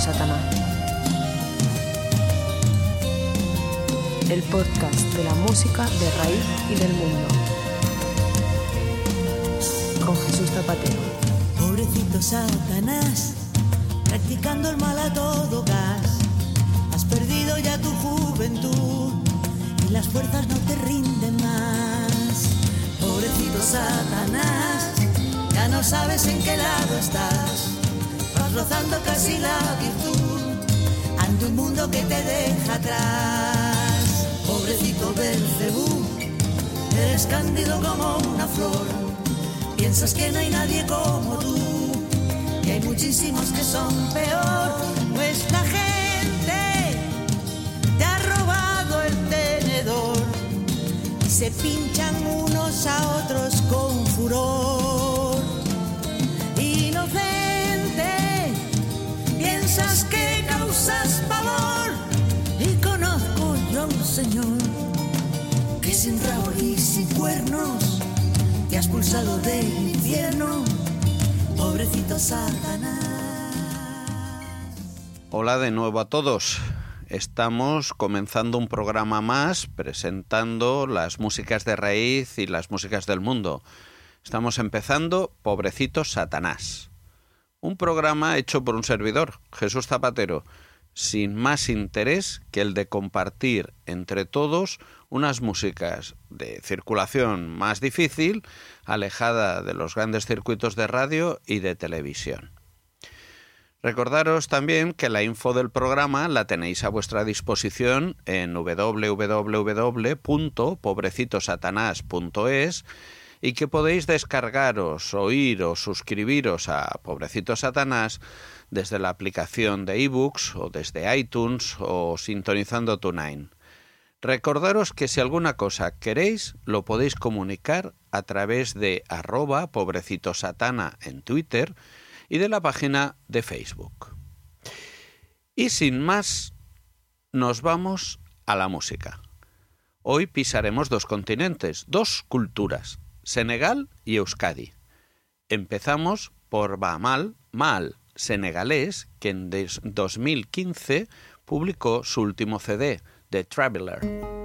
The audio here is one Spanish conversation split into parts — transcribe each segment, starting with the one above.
Satanás. El podcast de la música de raíz y del mundo. Con Jesús Zapatero. Pobrecito Satanás, practicando el mal a todo gas. Has perdido ya tu juventud y las fuerzas no te rinden más. Pobrecito Satanás, ya no sabes en qué lado estás. Rozando casi la virtud ante un mundo que te deja atrás. Pobrecito Belcebú, eres cándido como una flor. Piensas que no hay nadie como tú y hay muchísimos que son peor. Nuestra gente te ha robado el tenedor y se pinchan unos a otros con furor. Sin rabo y cuernos te has pulsado del infierno, pobrecito Satanás. Hola de nuevo a todos. Estamos comenzando un programa más presentando las músicas de raíz y las músicas del mundo. Estamos empezando Pobrecito Satanás. Un programa hecho por un servidor, Jesús Zapatero, sin más interés que el de compartir entre todos unas músicas de circulación más difícil, alejada de los grandes circuitos de radio y de televisión. Recordaros también que la info del programa la tenéis a vuestra disposición en www.pobrecitosatanás.es y que podéis descargaros, oír o suscribiros a Pobrecito Satanás desde la aplicación de ebooks o desde iTunes o sintonizando TuneIn. Recordaros que si alguna cosa queréis, lo podéis comunicar a través de arroba pobrecitosatana en Twitter y de la página de Facebook. Y sin más, nos vamos a la música. Hoy pisaremos dos continentes, dos culturas, Senegal y Euskadi. Empezamos por Bamal Mal, senegalés, que en 2015 publicó su último CD, The Traveler.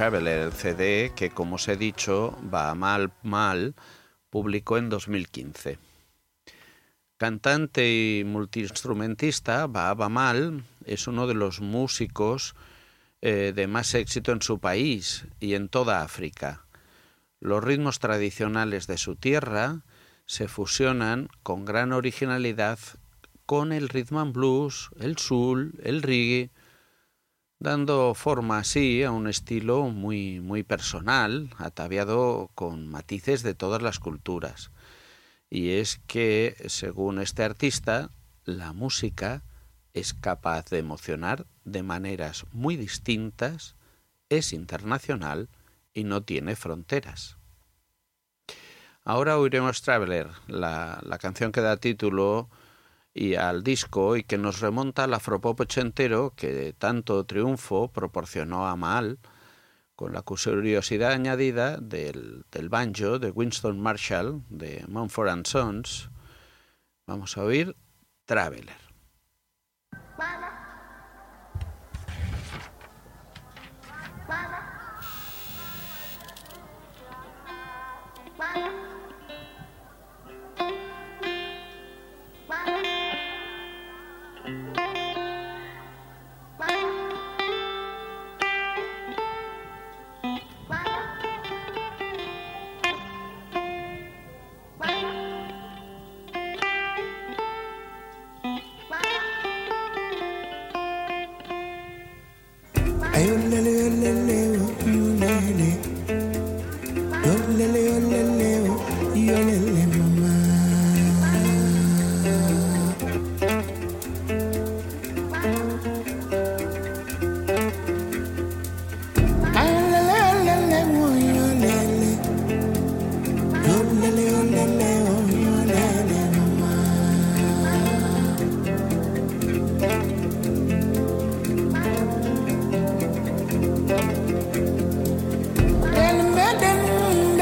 El CD que, como os he dicho, va mal, mal, publicó en 2015. Cantante y multiinstrumentista, Baaba Mal es uno de los músicos eh, de más éxito en su país y en toda África. Los ritmos tradicionales de su tierra se fusionan con gran originalidad con el rhythm and blues, el soul, el reggae, dando forma así a un estilo muy, muy personal, ataviado con matices de todas las culturas. Y es que, según este artista, la música es capaz de emocionar de maneras muy distintas, es internacional y no tiene fronteras. Ahora oiremos Traveler, la, la canción que da título y al disco y que nos remonta al afropop ochentero que tanto triunfo proporcionó a Mal con la curiosidad añadida del, del banjo de Winston Marshall de Mumford Sons. Vamos a oír Traveler.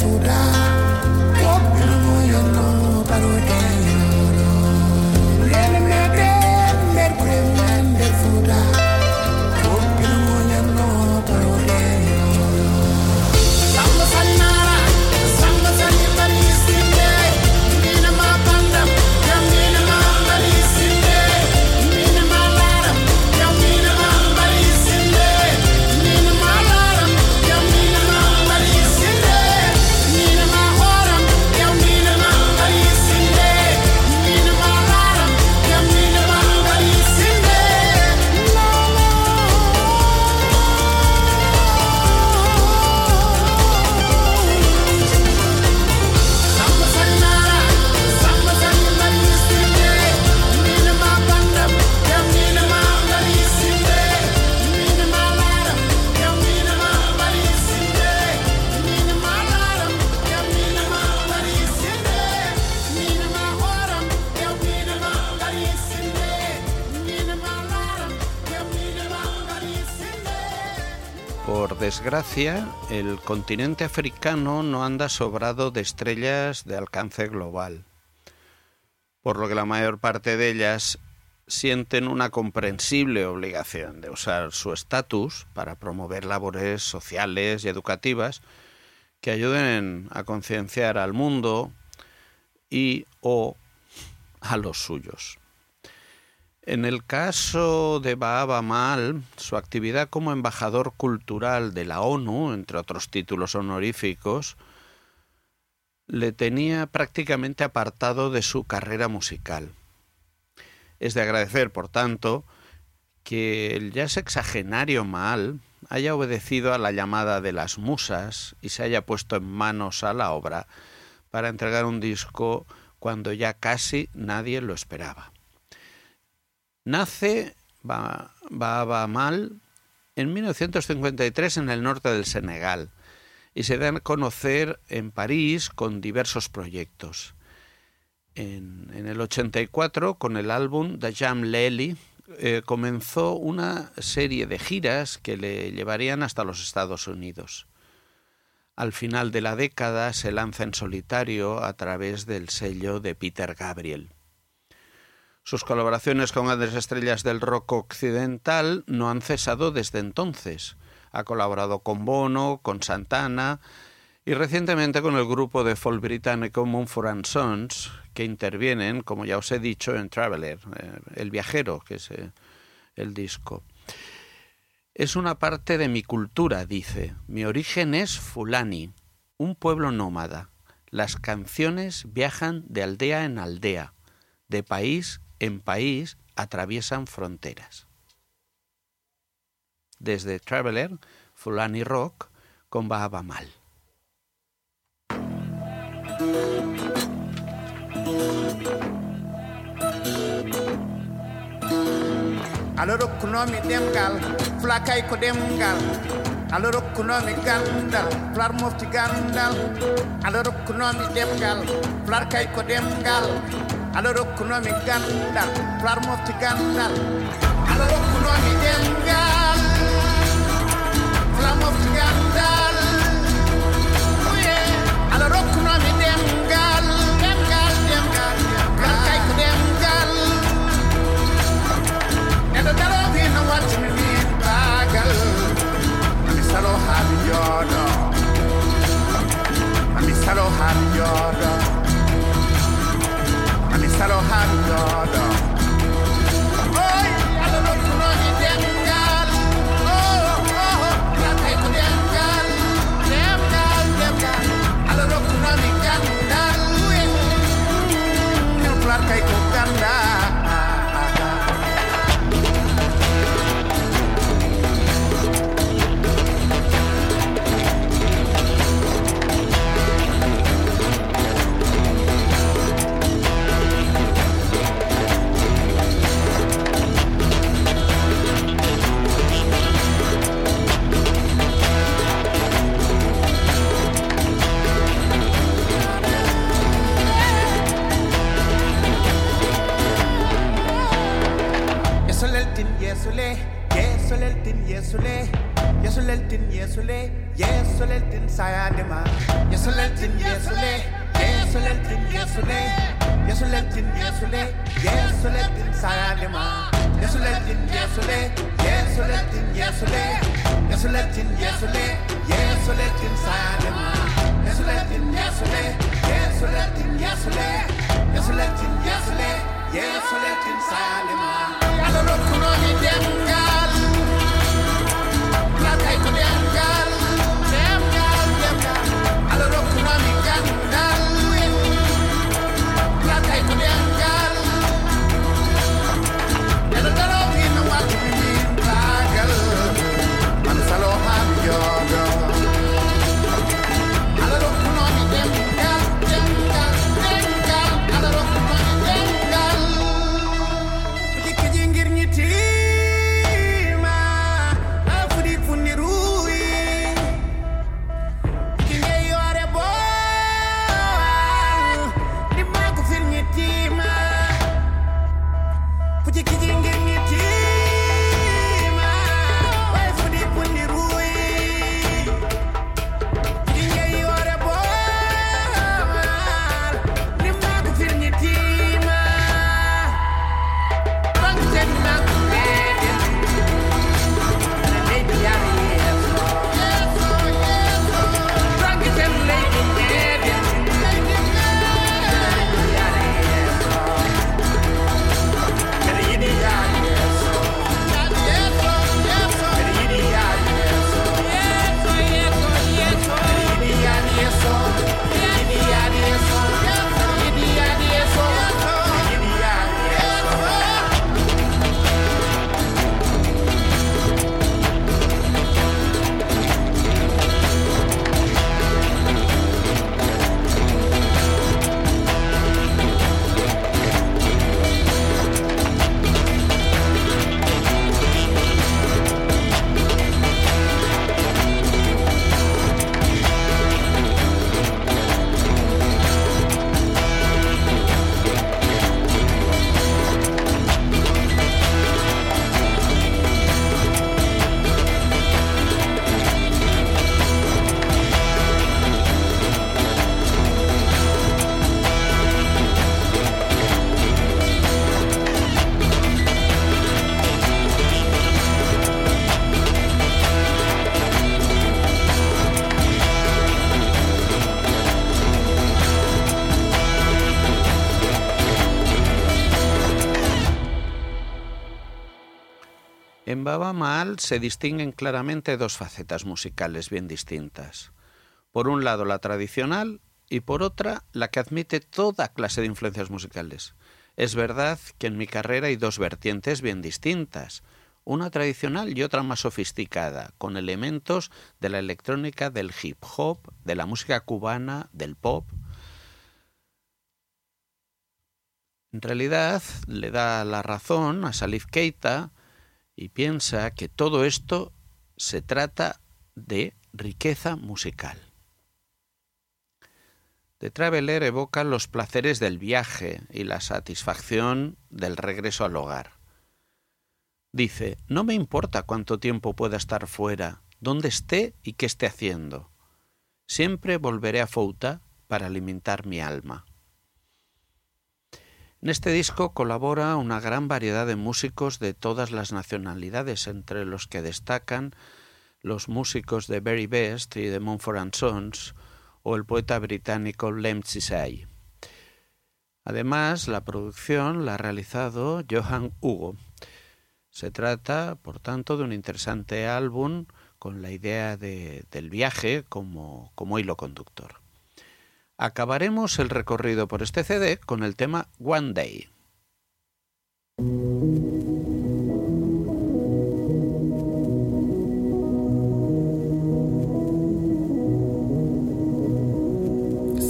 to die. El continente africano no anda sobrado de estrellas de alcance global, por lo que la mayor parte de ellas sienten una comprensible obligación de usar su estatus para promover labores sociales y educativas que ayuden a concienciar al mundo y o a los suyos. En el caso de Baaba Mal, su actividad como embajador cultural de la ONU, entre otros títulos honoríficos, le tenía prácticamente apartado de su carrera musical. Es de agradecer, por tanto, que el ya sexagenario Mal haya obedecido a la llamada de las musas y se haya puesto en manos a la obra para entregar un disco cuando ya casi nadie lo esperaba. Nace Ba- Baaba Mal en 1953 en el norte del Senegal y se da a conocer en París con diversos proyectos. En, en el 84, con el álbum The Jam Lely, eh, comenzó una serie de giras que le llevarían hasta los Estados Unidos. Al final de la década se lanza en solitario a través del sello de Peter Gabriel. Sus colaboraciones con grandes estrellas del rock occidental no han cesado desde entonces. Ha colaborado con Bono, con Santana y recientemente con el grupo de folk británico Mumford Sons, que intervienen, como ya os he dicho, en Traveler, eh, El viajero, que es eh, el disco. Es una parte de mi cultura, dice. Mi origen es Fulani, un pueblo nómada. Las canciones viajan de aldea en aldea, de país en país, atraviesan fronteras. Desde Traveler, Fulani Rock, con Mal. alo rokkunomi ɗemgal flakay ko ɗemgal alo rokkunomi gandal flar mofti gandal alo rokkunomi ɗemgal flar kay ko ɗemgal alorokuna mi gandal plarmofti gandal alorokuna mi dengal plarmofti gandal uye alorokuna mi dengal dengal dengal kankai ko dengal nedo daro bi no wat mi ni bagal mi salo habi yodo mi salo habi yodo I don't have nada. En Baba Mal se distinguen claramente dos facetas musicales bien distintas. Por un lado la tradicional y por otra la que admite toda clase de influencias musicales. Es verdad que en mi carrera hay dos vertientes bien distintas, una tradicional y otra más sofisticada, con elementos de la electrónica, del hip hop, de la música cubana, del pop. En realidad le da la razón a Salif Keita y piensa que todo esto se trata de riqueza musical. The Traveler evoca los placeres del viaje y la satisfacción del regreso al hogar. Dice, no me importa cuánto tiempo pueda estar fuera, dónde esté y qué esté haciendo. Siempre volveré a Fouta para alimentar mi alma. En este disco colabora una gran variedad de músicos de todas las nacionalidades, entre los que destacan los músicos de Very Best y de Mumford Sons o el poeta británico Lem Chisai. Además, la producción la ha realizado Johan Hugo. Se trata, por tanto, de un interesante álbum con la idea de, del viaje como, como hilo conductor. Acabaremos el recorrido por este CD con el tema One Day.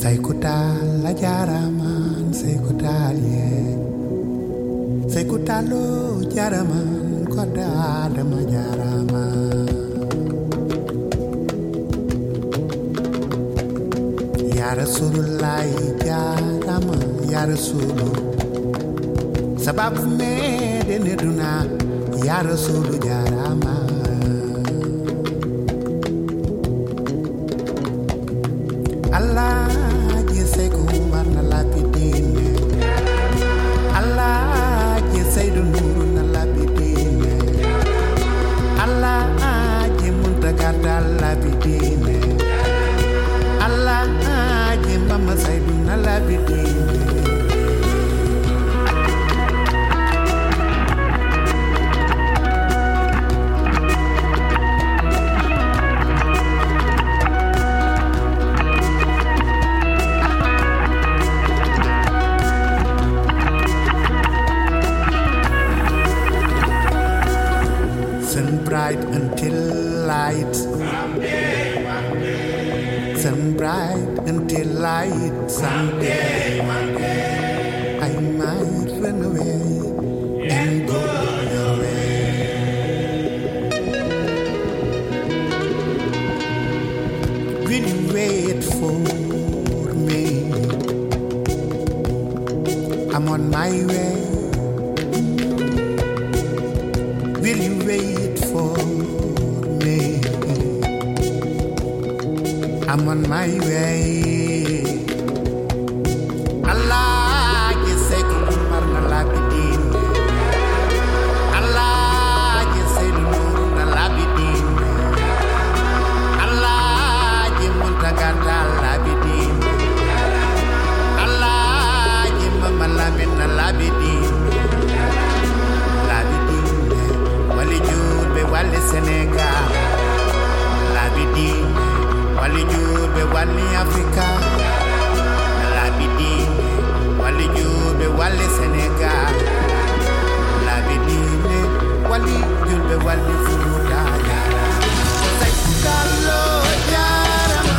Saikutal la jaraman saikutal ye Saikutalo jaraman koda dama Ya Rasulullah jarama ya Rasulu Sabab me de neduna ya Rasulu I'm on my way. Will you wait for me? I'm on my way. Allah, Sénégal la bi di wàllu ñuul be wàlli Afrika. La bi di wàllu ñuul be wàlli Sénégal la bi di le wàlli ñuul be wàlli Fuuta Jaara Seku Talo jaarama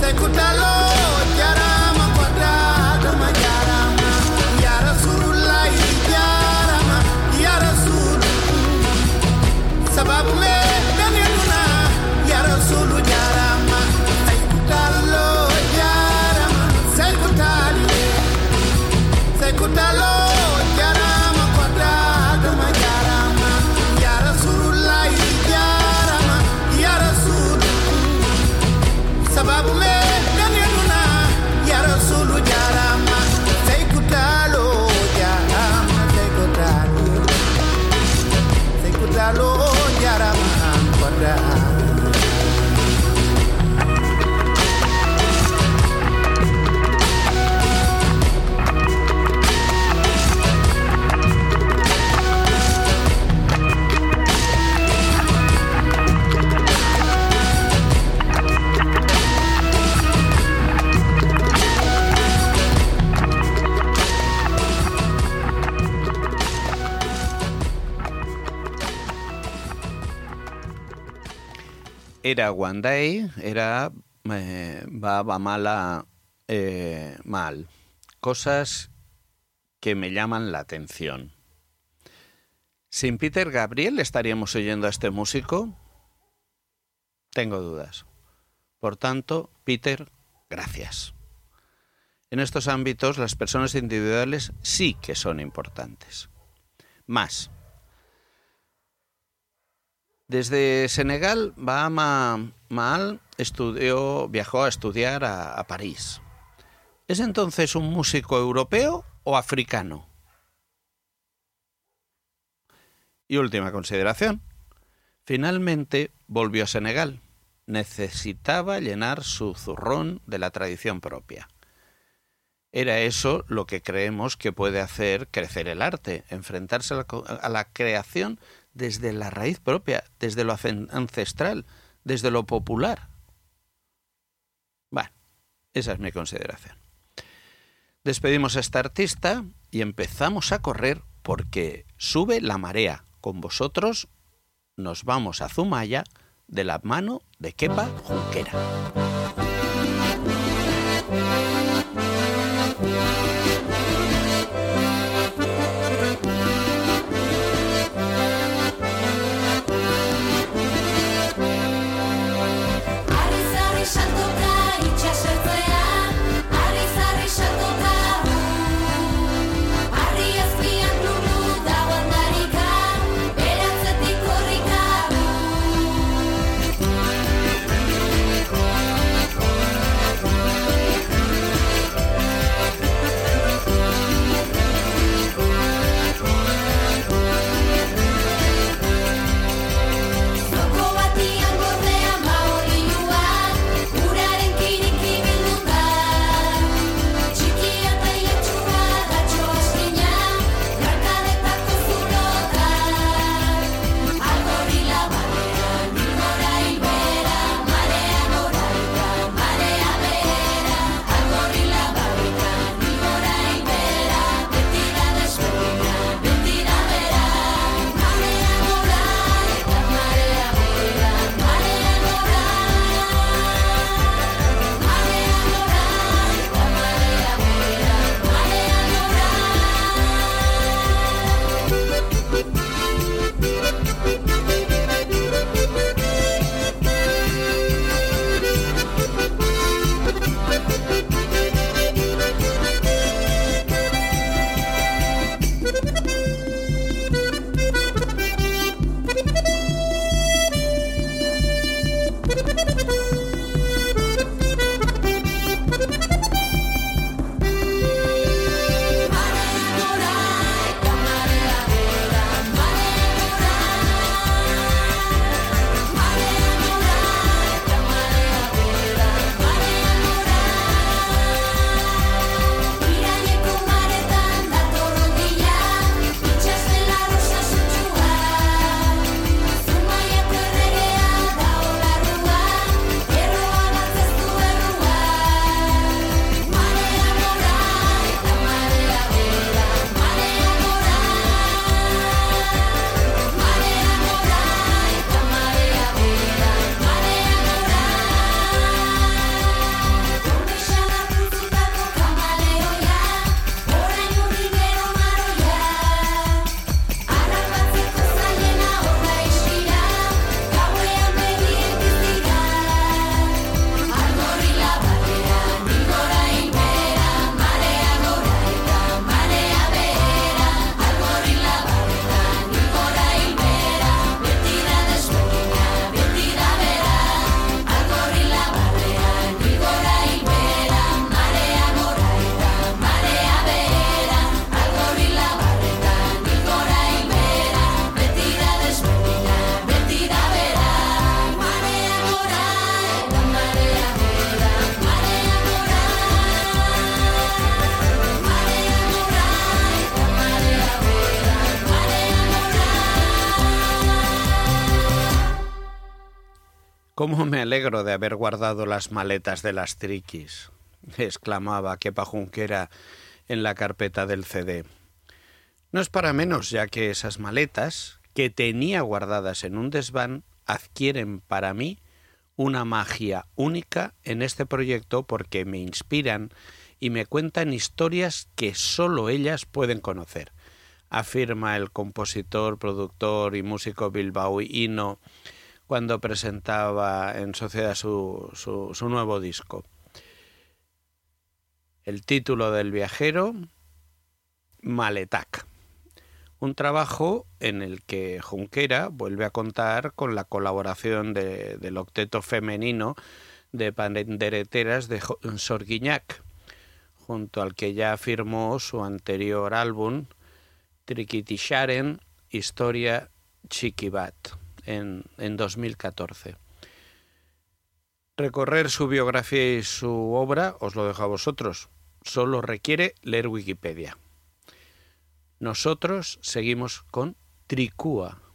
Seku Talo va Era One era eh, va, va mala, eh, mal. Cosas que me llaman la atención. ¿Sin Peter Gabriel estaríamos oyendo a este músico? Tengo dudas. Por tanto, Peter, gracias. En estos ámbitos las personas individuales sí que son importantes. Más. Desde Senegal, Bahama Mal estudió, viajó a estudiar a, a París. ¿Es entonces un músico europeo o africano? Y última consideración. Finalmente volvió a Senegal. Necesitaba llenar su zurrón de la tradición propia. Era eso lo que creemos que puede hacer crecer el arte, enfrentarse a la creación desde la raíz propia, desde lo ancestral, desde lo popular. Bueno, esa es mi consideración. Despedimos a esta artista y empezamos a correr porque sube la marea. Con vosotros nos vamos a Zumaya de la mano de Kepa Junquera. ¿Cómo me alegro de haber guardado las maletas de las triquis? exclamaba Kepa Junquera en la carpeta del CD. No es para menos, ya que esas maletas, que tenía guardadas en un desván, adquieren para mí una magia única en este proyecto porque me inspiran y me cuentan historias que sólo ellas pueden conocer, afirma el compositor, productor y músico bilbaíno cuando presentaba en sociedad su, su, nuevo disco. El título del viajero, Maletac. Un trabajo en el que Junquera vuelve a contar con la colaboración de- del octeto femenino de pandereteras de Sorguiñac, junto al que ya firmó su anterior álbum, Triquitisharen, Historia Chiquibat, en, en 2014. Recorrer su biografía y su obra os lo dejo a vosotros. Solo requiere leer Wikipedia. Nosotros seguimos con Tricúa.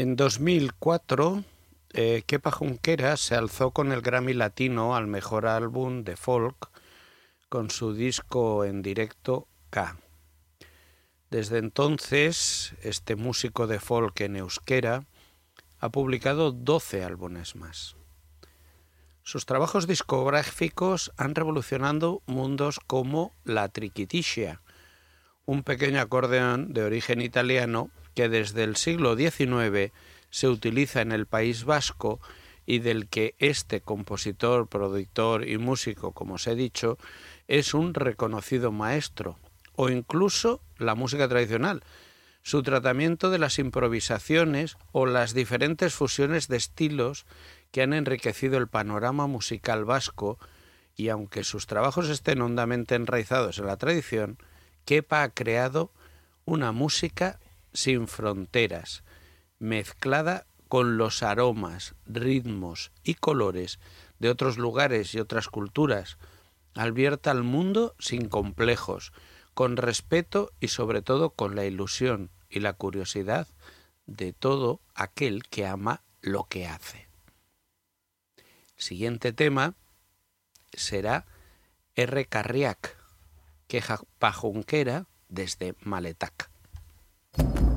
En 2004, eh, Kepa Junquera se alzó con el Grammy Latino al mejor álbum de folk con su disco en directo K. Desde entonces, este músico de folk en euskera ha publicado 12 álbumes más. Sus trabajos discográficos han revolucionado mundos como la triquitixia, un pequeño acordeón de origen italiano que desde el siglo XIX se utiliza en el País Vasco y del que este compositor, productor y músico, como os he dicho, es un reconocido maestro, o incluso la música tradicional, su tratamiento de las improvisaciones o las diferentes fusiones de estilos que han enriquecido el panorama musical vasco y aunque sus trabajos estén hondamente enraizados en la tradición, Kepa ha creado una música sin fronteras, mezclada con los aromas, ritmos y colores de otros lugares y otras culturas, abierta al mundo sin complejos, con respeto y sobre todo con la ilusión y la curiosidad de todo aquel que ama lo que hace. Siguiente tema será R. Carriac, queja pajunquera desde Maletac. you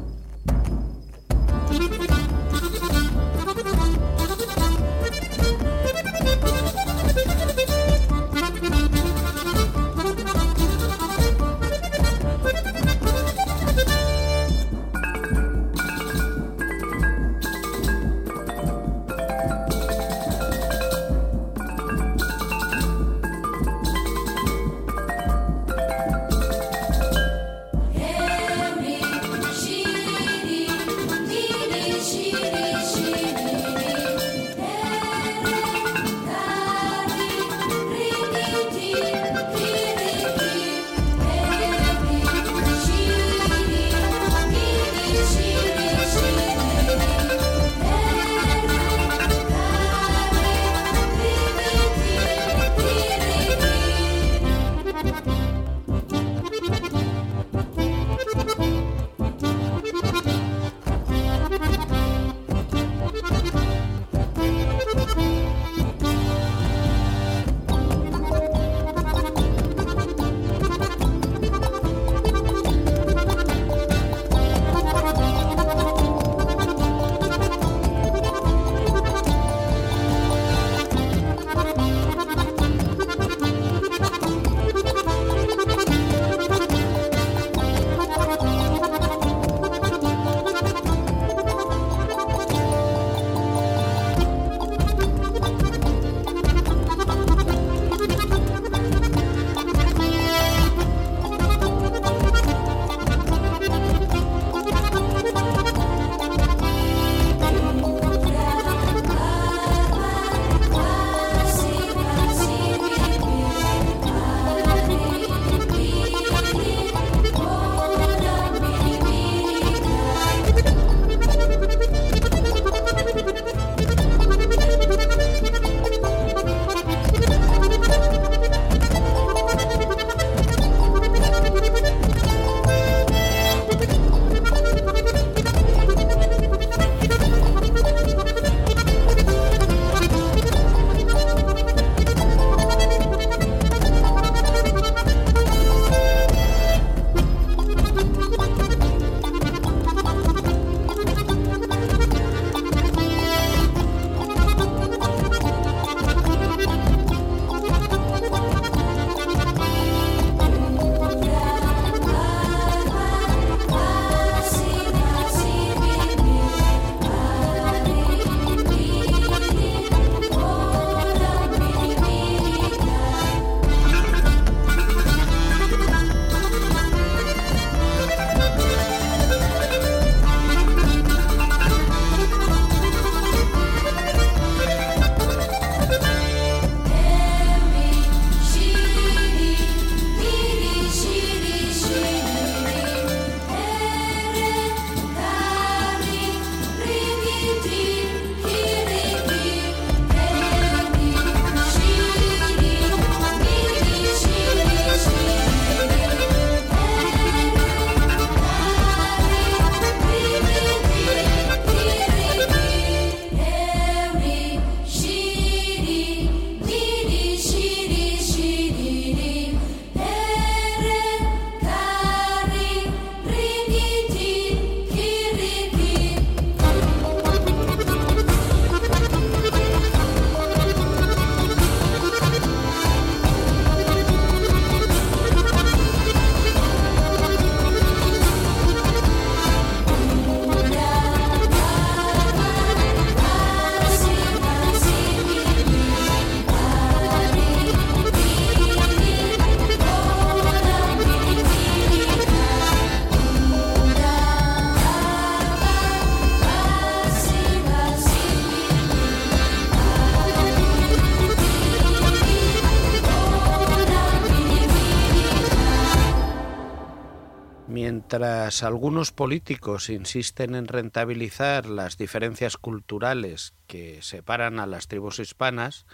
Algunos políticos insisten en rentabilizar las diferencias culturales que separan a las tribus hispanas,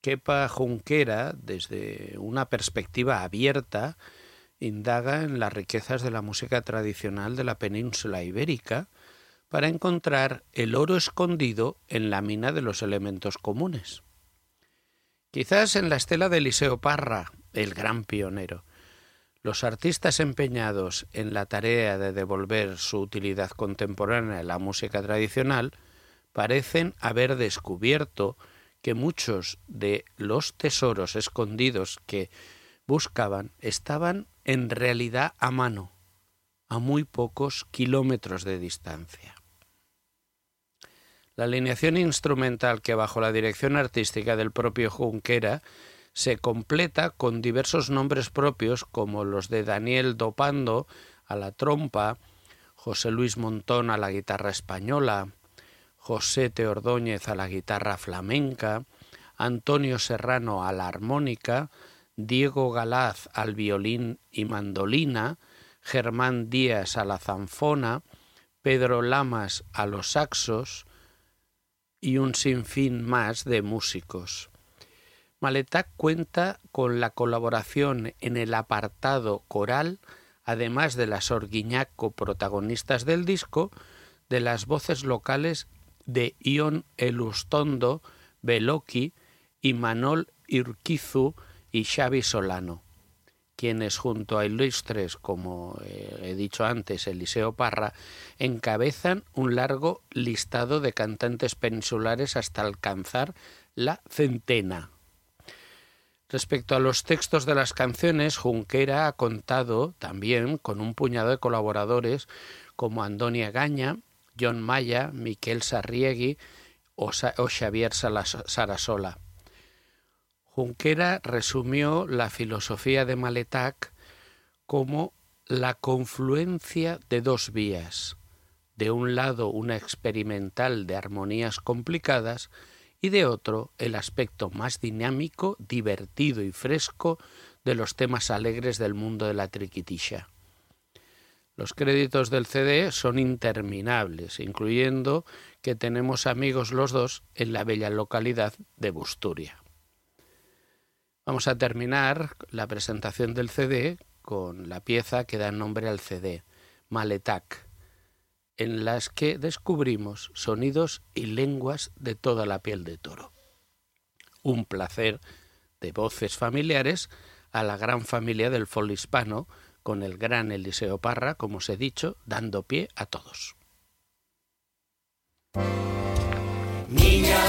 Kepa Junquera, desde una perspectiva abierta, indaga en las riquezas de la música tradicional de la península ibérica para encontrar el oro escondido en la mina de los elementos comunes. Quizás en la estela de Eliseo Parra, el gran pionero, los artistas empeñados en la tarea de devolver su utilidad contemporánea a la música tradicional parecen haber descubierto que muchos de los tesoros escondidos que buscaban estaban en realidad a mano, a muy pocos kilómetros de distancia. La alineación instrumental que bajo la dirección artística del propio Junquera se completa con diversos nombres propios como los de Daniel Dopando a la trompa, José Luis Montón a la guitarra española, José Teordóñez a la guitarra flamenca, Antonio Serrano a la armónica, Diego Galaz al violín y mandolina, Germán Díaz a la zanfona, Pedro Lamas a los saxos y un sinfín más de músicos. Maletac cuenta con la colaboración en el apartado coral, además de las orguiñaco protagonistas del disco, de las voces locales de Ion Elustondo, Beloki y Manol Irquizu y Xavi Solano, quienes junto a ilustres, como eh, he dicho antes, Eliseo Parra, encabezan un largo listado de cantantes peninsulares hasta alcanzar la centena. Respecto a los textos de las canciones, Junquera ha contado también con un puñado de colaboradores como Andonia Gaña, John Maya, Miquel Sarriegui o, o Xavier Sarasola. Junquera resumió la filosofía de Maletac como la confluencia de dos vías. De un lado, una experimental de armonías complicadas y de otro el aspecto más dinámico, divertido y fresco de los temas alegres del mundo de la triquitisha. Los créditos del CD son interminables, incluyendo que tenemos amigos los dos en la bella localidad de Busturia. Vamos a terminar la presentación del CD con la pieza que da nombre al CD, Maletac en las que descubrimos sonidos y lenguas de toda la piel de toro. Un placer de voces familiares a la gran familia del fol hispano, con el gran Eliseo Parra, como os he dicho, dando pie a todos. Mila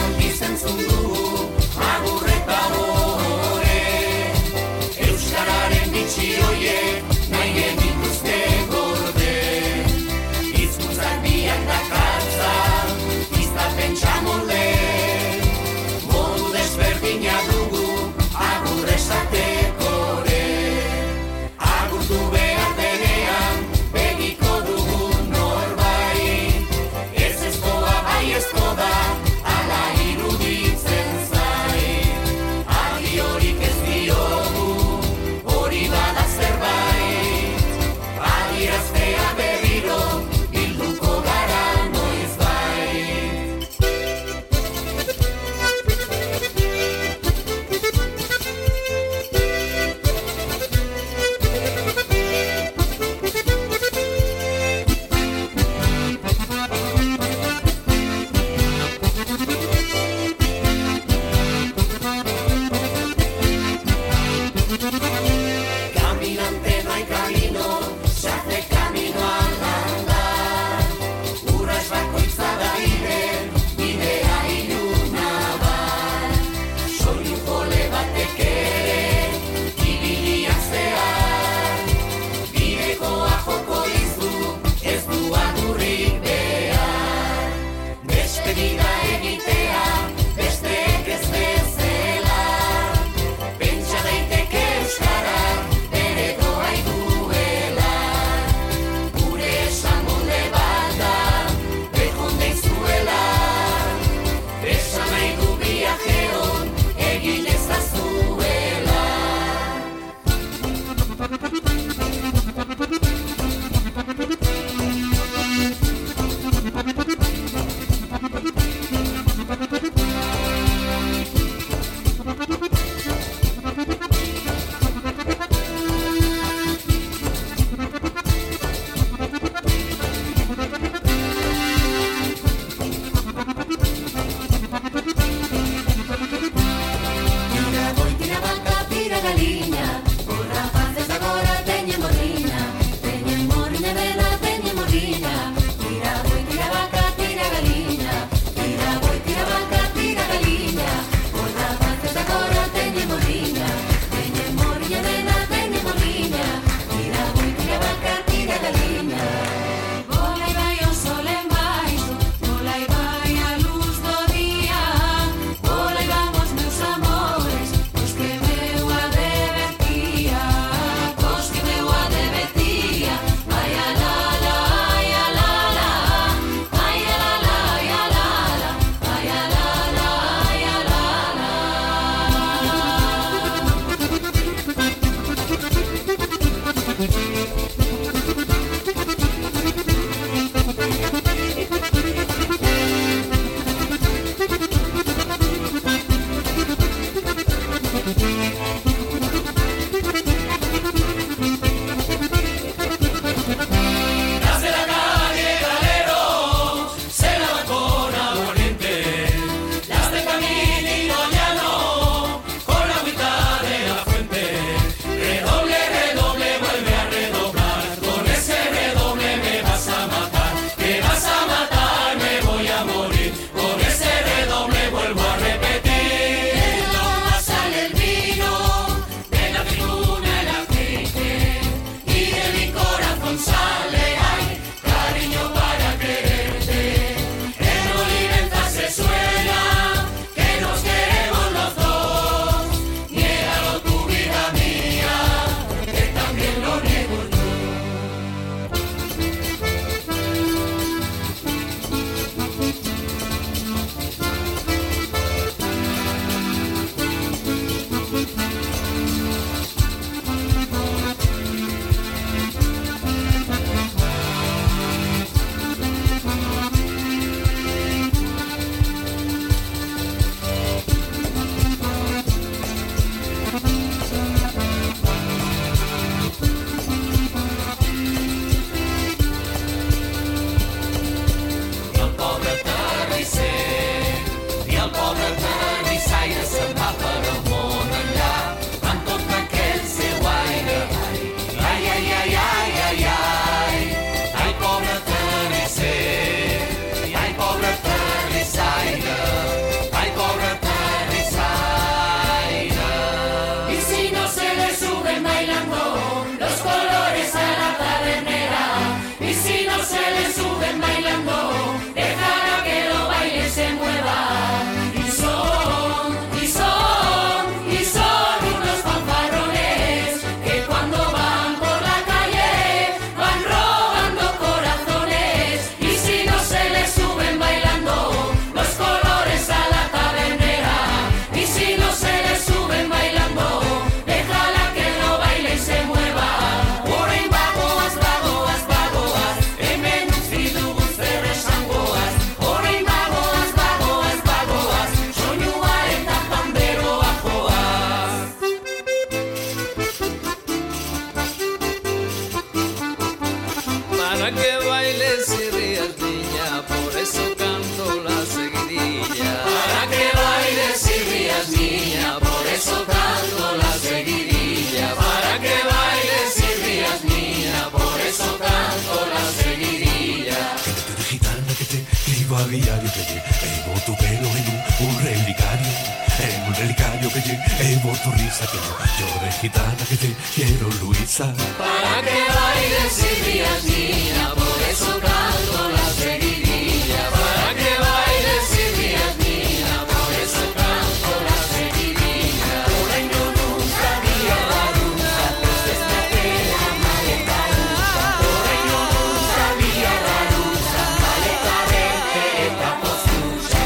relicario que llevo tu risa que no llores gitana que te quiero Luisa. Para que bailes y rías, niña, por eso canto la seguidilla. Para que bailes y rías, niña, por eso canto la seguidilla. Oraino nunca había baruza, desde aquella maleta rusa. Oraino nunca había baruza, maleta verde eta pozuza.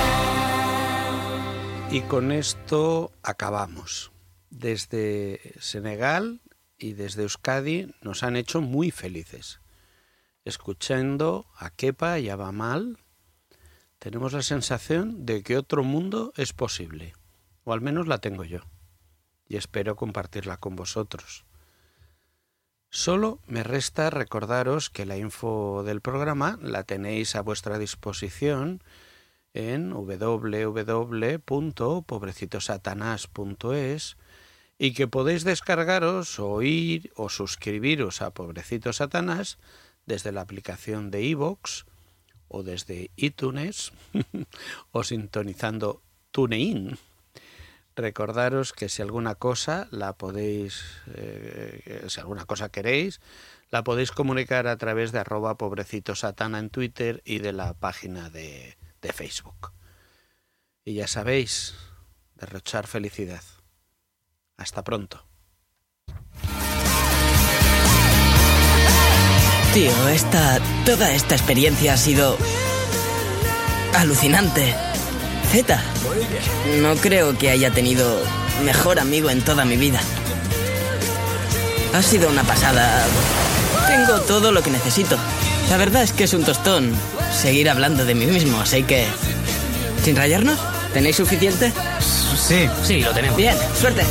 Y con esto acabamos. Desde Senegal y desde Euskadi nos han hecho muy felices. Escuchando a Kepa y a Bamal, tenemos la sensación de que otro mundo es posible, o al menos la tengo yo, y espero compartirla con vosotros. Solo me resta recordaros que la info del programa la tenéis a vuestra disposición en www.pobrecitosatanás.es y que podéis descargaros, oír o suscribiros a Pobrecito Satanás desde la aplicación de iVoox o desde iTunes o sintonizando TuneIn. Recordaros que si alguna cosa la podéis, eh, si alguna cosa queréis, la podéis comunicar a través de arroba pobrecito satana en Twitter y de la página de, de Facebook. Y ya sabéis, derrochar felicidad. Hasta pronto. Tío, esta. toda esta experiencia ha sido. alucinante. Z. No creo que haya tenido mejor amigo en toda mi vida. Ha sido una pasada. Tengo todo lo que necesito. La verdad es que es un tostón seguir hablando de mí mismo, así que. ¿Sin rayarnos? ¿Tenéis suficiente? Sí, sí, lo tenemos. Bien, suerte.